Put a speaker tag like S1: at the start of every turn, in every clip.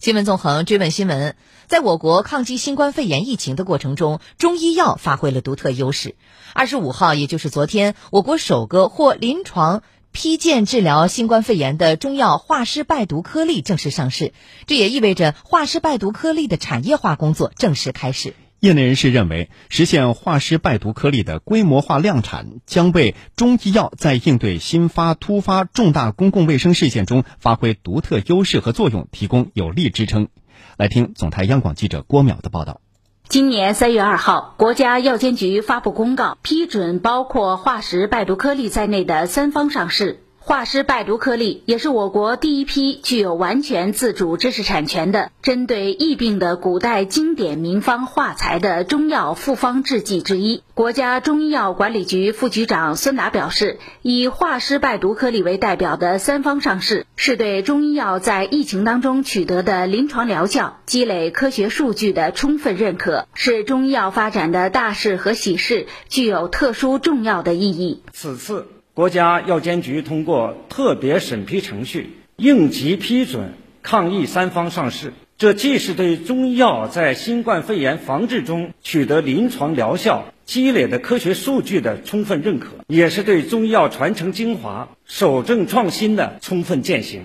S1: 新闻纵横追问新闻，在我国抗击新冠肺炎疫情的过程中，中医药发挥了独特优势。二十五号，也就是昨天，我国首个获临床批件治疗新冠肺炎的中药化湿败毒颗粒正式上市，这也意味着化湿败毒颗粒的产业化工作正式开始。
S2: 业内人士认为，实现化湿败毒颗粒的规模化量产，将为中医药在应对新发突发重大公共卫生事件中发挥独特优势和作用提供有力支撑。来听总台央广记者郭淼的报道。
S3: 今年三月二号，国家药监局发布公告，批准包括化石败毒颗粒在内的三方上市。化湿败毒颗粒也是我国第一批具有完全自主知识产权的针对疫病的古代经典名方化材的中药复方制剂之一。国家中医药管理局副局长孙达表示，以化湿败毒颗粒为代表的三方上市，是对中医药在疫情当中取得的临床疗效、积累科学数据的充分认可，是中医药发展的大事和喜事，具有特殊重要的意义。
S4: 此次。国家药监局通过特别审批程序应急批准抗疫三方上市，这既是对中医药在新冠肺炎防治中取得临床疗效、积累的科学数据的充分认可，也是对中医药传承精华、守正创新的充分践行。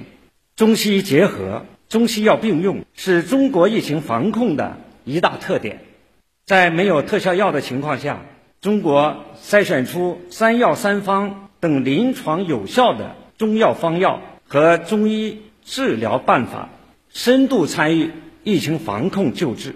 S4: 中西医结合、中西药并用是中国疫情防控的一大特点。在没有特效药的情况下，中国筛选出三药三方。等临床有效的中药方药和中医治疗办法，深度参与疫情防控救治，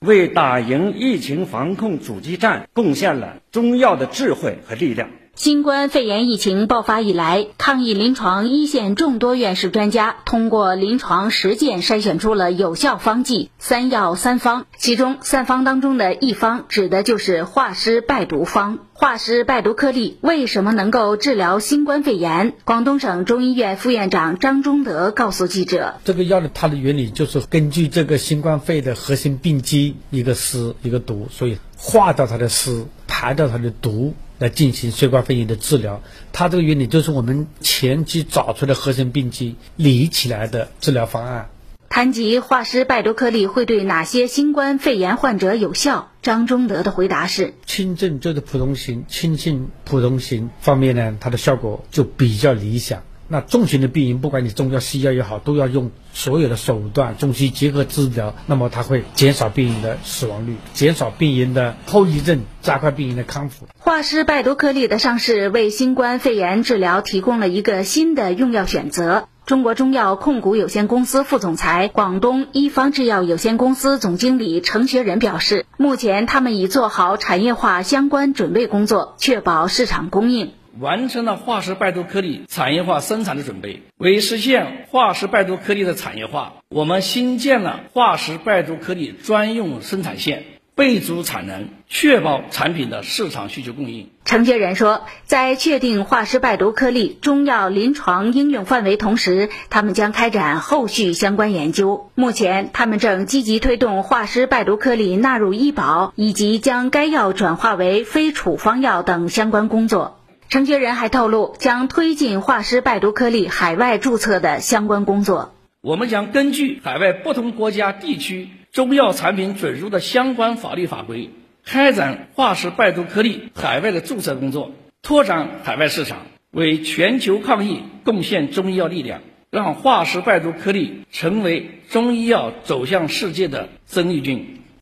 S4: 为打赢疫情防控阻击战贡献了中药的智慧和力量。
S3: 新冠肺炎疫情爆发以来，抗疫临床一线众多院士专家通过临床实践筛选出了有效方剂“三药三方”，其中三方当中的一方指的就是化湿败毒方。化湿败毒颗粒为什么能够治疗新冠肺炎？广东省中医院副院长张忠德告诉记者：“
S5: 这个药的它的原理就是根据这个新冠肺的核心病机，一个湿一个毒，所以化掉它的湿，排掉它的毒。”来进行血管肺炎的治疗，它这个原理就是我们前期找出的核心病机理起来的治疗方案。
S3: 谈及化湿败毒颗粒会对哪些新冠肺炎患者有效，张忠德的回答是：
S5: 轻症就是普通型、轻性普通型方面呢，它的效果就比较理想。那重型的病人，不管你中药西药也好，都要用所有的手段，中西结合治疗，那么它会减少病人的死亡率，减少病人的后遗症，加快病人的康复。
S3: 化湿败毒颗粒的上市，为新冠肺炎治疗提供了一个新的用药选择。中国中药控股有限公司副总裁、广东一方制药有限公司总经理程学仁表示，目前他们已做好产业化相关准备工作，确保市场供应。
S6: 完成了化石败毒颗粒产业化生产的准备。为实现化石败毒颗粒的产业化，我们新建了化石败毒颗粒专用生产线，备足产能，确保产品的市场需求供应。
S3: 承接人说，在确定化石败毒颗粒中药临床应用范围同时，他们将开展后续相关研究。目前，他们正积极推动化石败毒颗粒纳入医保，以及将该药转化为非处方药等相关工作。程学仁还透露，将推进化湿败毒颗粒海外注册的相关工作。
S6: 我们将根据海外不同国家地区中药产品准入的相关法律法规，开展化湿败毒颗粒海外的注册工作，拓展海外市场，为全球抗疫贡献中医药力量，让化湿败毒颗粒成为中医药走向世界的生力军。